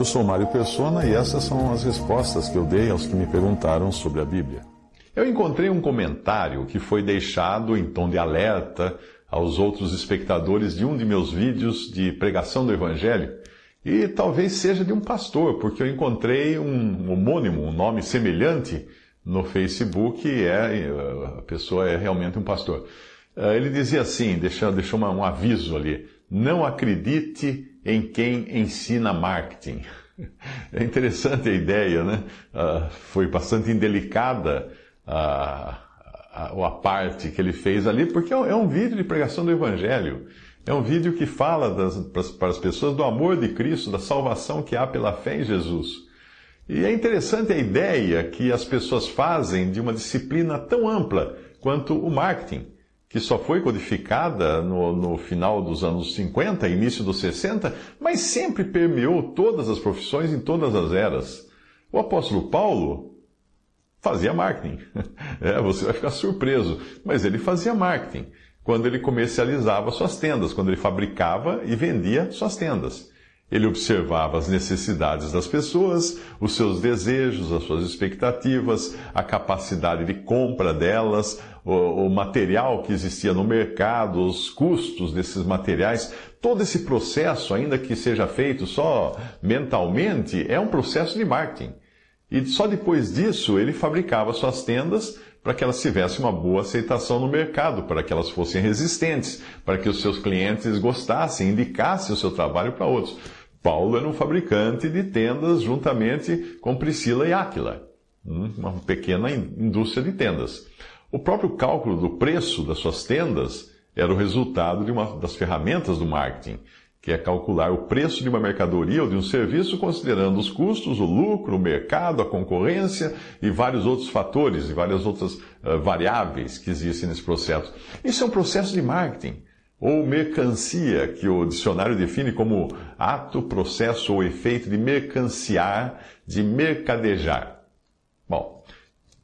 Eu sou Mário Persona e essas são as respostas que eu dei aos que me perguntaram sobre a Bíblia. Eu encontrei um comentário que foi deixado em tom de alerta aos outros espectadores de um de meus vídeos de pregação do Evangelho e talvez seja de um pastor, porque eu encontrei um homônimo, um nome semelhante no Facebook e é, a pessoa é realmente um pastor. Eh, ele dizia assim, deixou, deixou um aviso ali: não acredite em quem ensina marketing. É interessante a ideia, né? Uh, foi bastante indelicada a, a, a, parte que ele fez ali, porque é um, é um vídeo de pregação do Evangelho. É um vídeo que fala das, para as pessoas do amor de Cristo, da salvação que há pela fé em Jesus. E é interessante a ideia que as pessoas fazem de uma disciplina tão ampla quanto o marketing, que só foi codificada no, no, final dos anos 50, início dos 60, mas sempre permeou todas as profissões em todas as eras. O apóstolo Paulo fazia marketing. É, você vai ficar surpreso, mas ele fazia marketing quando ele comercializava suas tendas, quando ele fabricava e vendia suas tendas. Ele observava as necessidades das pessoas, os seus desejos, as suas expectativas, a capacidade de compra delas, o, o, material que existia no mercado, os custos desses materiais. Todo esse processo, ainda que seja feito só mentalmente, é um processo de marketing. E só depois disso ele fabricava suas tendas para que elas tivessem uma boa aceitação no mercado, para que elas fossem resistentes, para que os seus clientes gostassem, indicassem o seu trabalho para outros. Paulo era um fabricante de tendas juntamente com Priscila e Áquila, hum, uma pequena indústria de tendas. O próprio cálculo do preço das suas tendas era o resultado de uma das ferramentas do marketing, que é calcular o preço de uma mercadoria ou de um serviço considerando os custos, o lucro, o mercado, a concorrência e vários outros fatores e várias outras uh, variáveis que existem nesse processo. Isso é um processo de marketing ou mercancia, que o dicionário define como ato, processo ou efeito de mercanciar, de mercadejar. Bom,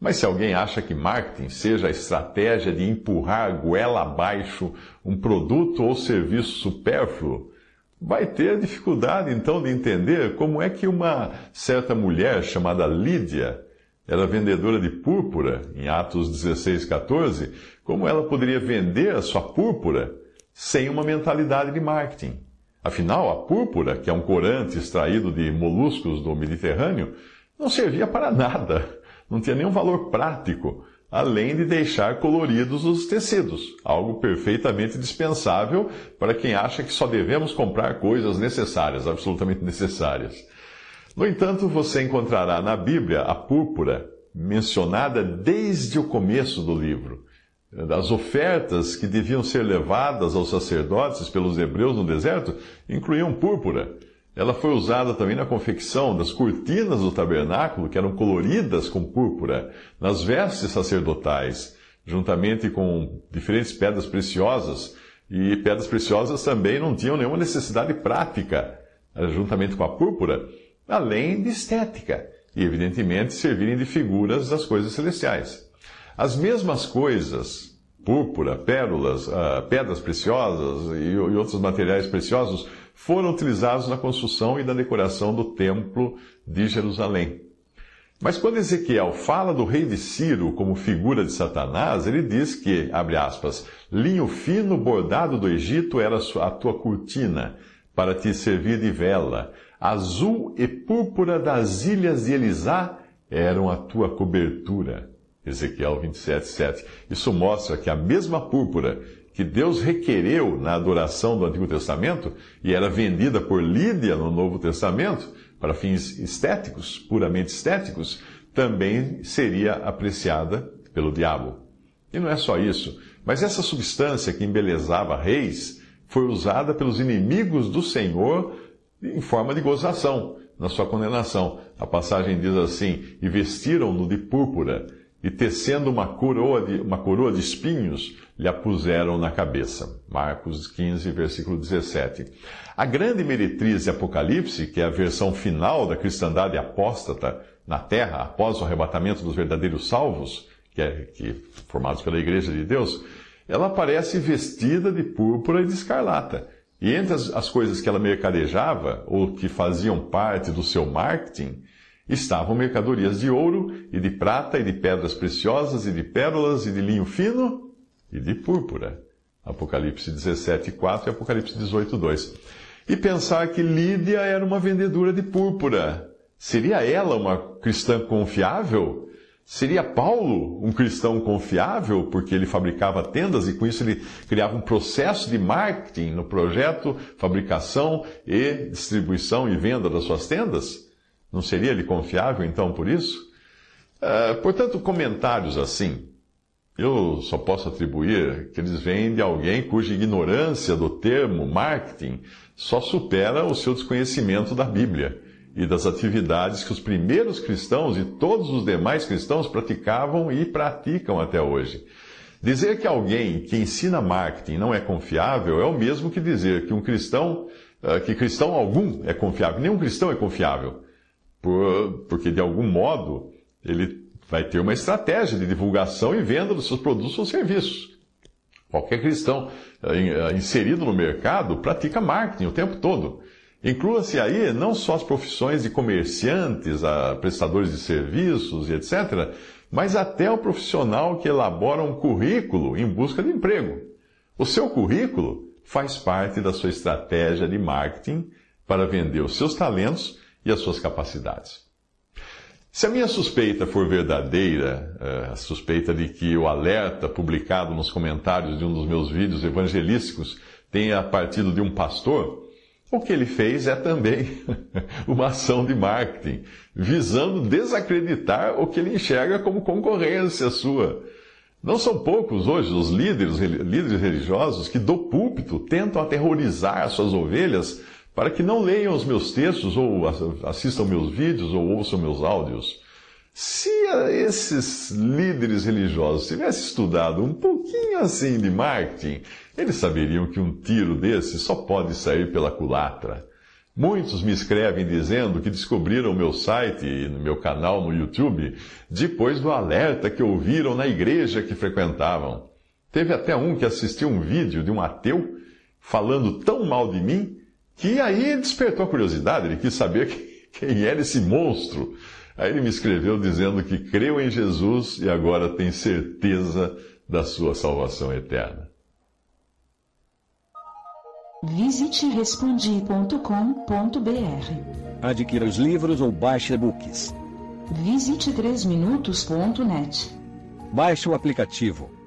mas se alguém acha que marketing seja a estratégia de empurrar goela abaixo um produto ou serviço supérfluo, vai ter dificuldade então de entender como é que uma certa mulher chamada Lídia, era vendedora de púrpura, em Atos 16, 14, como ela poderia vender a sua púrpura sem uma mentalidade de marketing. Afinal, a púrpura, que é um corante extraído de moluscos do Mediterrâneo, não servia para nada, não tinha nenhum valor prático, além de deixar coloridos os tecidos, algo perfeitamente dispensável para quem acha que só devemos comprar coisas necessárias, absolutamente necessárias. No entanto, você encontrará na Bíblia a púrpura mencionada desde o começo do livro das ofertas que deviam ser levadas aos sacerdotes pelos hebreus no deserto incluíam púrpura. Ela foi usada também na confecção das cortinas do tabernáculo, que eram coloridas com púrpura, nas vestes sacerdotais, juntamente com diferentes pedras preciosas. E pedras preciosas também não tinham nenhuma necessidade prática, juntamente com a púrpura, além de estética, e evidentemente servirem de figuras das coisas celestiais. As mesmas coisas, púrpura, pérolas, uh, pedras preciosas e outros materiais preciosos, foram utilizados na construção e na decoração do Templo de Jerusalém. Mas quando Ezequiel fala do rei de Ciro como figura de Satanás, ele diz que, abre aspas, linho fino bordado do Egito era a tua cortina, para te servir de vela. Azul e púrpura das ilhas de Elisá eram a tua cobertura. Ezequiel 27, 7. Isso mostra que a mesma púrpura que Deus requereu na adoração do Antigo Testamento e era vendida por Lídia no Novo Testamento, para fins estéticos, puramente estéticos, também seria apreciada pelo diabo. E não é só isso, mas essa substância que embelezava reis foi usada pelos inimigos do Senhor em forma de gozação na sua condenação. A passagem diz assim: E vestiram-no de púrpura, e tecendo uma coroa, de, uma coroa de espinhos, lhe a puseram na cabeça. Marcos 15, versículo 17. A grande meretriz de Apocalipse, que é a versão final da cristandade apóstata na terra, após o arrebatamento dos verdadeiros salvos, que é que, formados pela Igreja de Deus, ela aparece vestida de púrpura e de escarlata. E entre as, as coisas que ela mercadejava, ou que faziam parte do seu marketing, estavam mercadorias de ouro, e de prata, e de pedras preciosas, e de pérolas, e de linho fino, e de púrpura. Apocalipse 17, 4 e Apocalipse 18, 2. E pensar que Lídia era uma vendedora de púrpura. Seria ela uma cristã confiável? Seria Paulo um cristão confiável, porque ele fabricava tendas e com isso ele criava um processo de marketing no projeto, fabricação e distribuição e venda das suas tendas? Não seria ele confiável então por isso? Uh, portanto, comentários assim, eu só posso atribuir que eles vêm de alguém cuja ignorância do termo marketing só supera o seu desconhecimento da Bíblia e das atividades que os primeiros cristãos e todos os demais cristãos praticavam e praticam até hoje. Dizer que alguém que ensina marketing não é confiável é o mesmo que dizer que um cristão, eh, que cristão algum é confiável. Nenhum cristão é confiável, porque de algum modo ele vai ter uma estratégia de divulgação e venda dos seus produtos ou serviços. Qualquer cristão eh, eh, inserido no mercado pratica marketing o tempo todo. Inclua-se aí não só as profissões de comerciantes, prestadores de serviços e etc., mas até o profissional que elabora um currículo em busca de emprego. O seu currículo faz parte da sua estratégia de marketing para vender os seus talentos e as suas capacidades. Se a minha suspeita for verdadeira, é, a suspeita de que o alerta publicado nos comentários de um dos meus vídeos evangelísticos tenha partido de um pastor, o que ele fez é também uma ação de marketing, visando desacreditar o que ele enxerga como concorrência sua. Não são poucos hoje os líderes, líderes religiosos que do púlpito tentam aterrorizar suas ovelhas para que não leiam os meus textos, ou assistam meus vídeos, ou ouçam meus áudios. Se esses líderes religiosos tivessem estudado um pouquinho assim de marketing, eles saberiam que um tiro desse só pode sair pela culatra. Muitos me escrevem dizendo que descobriram o meu site e meu canal no YouTube depois do alerta que ouviram na igreja que frequentavam. Teve até um que assistiu um vídeo de um ateu falando tão mal de mim que aí despertou a curiosidade, ele quis saber quem era esse monstro. Aí ele me escreveu dizendo que creu em Jesus e agora tem certeza da sua salvação eterna. Visite respondi.com.br. Adquira os livros ou baixe e-books. Visite 3minutos.net. Baixe o aplicativo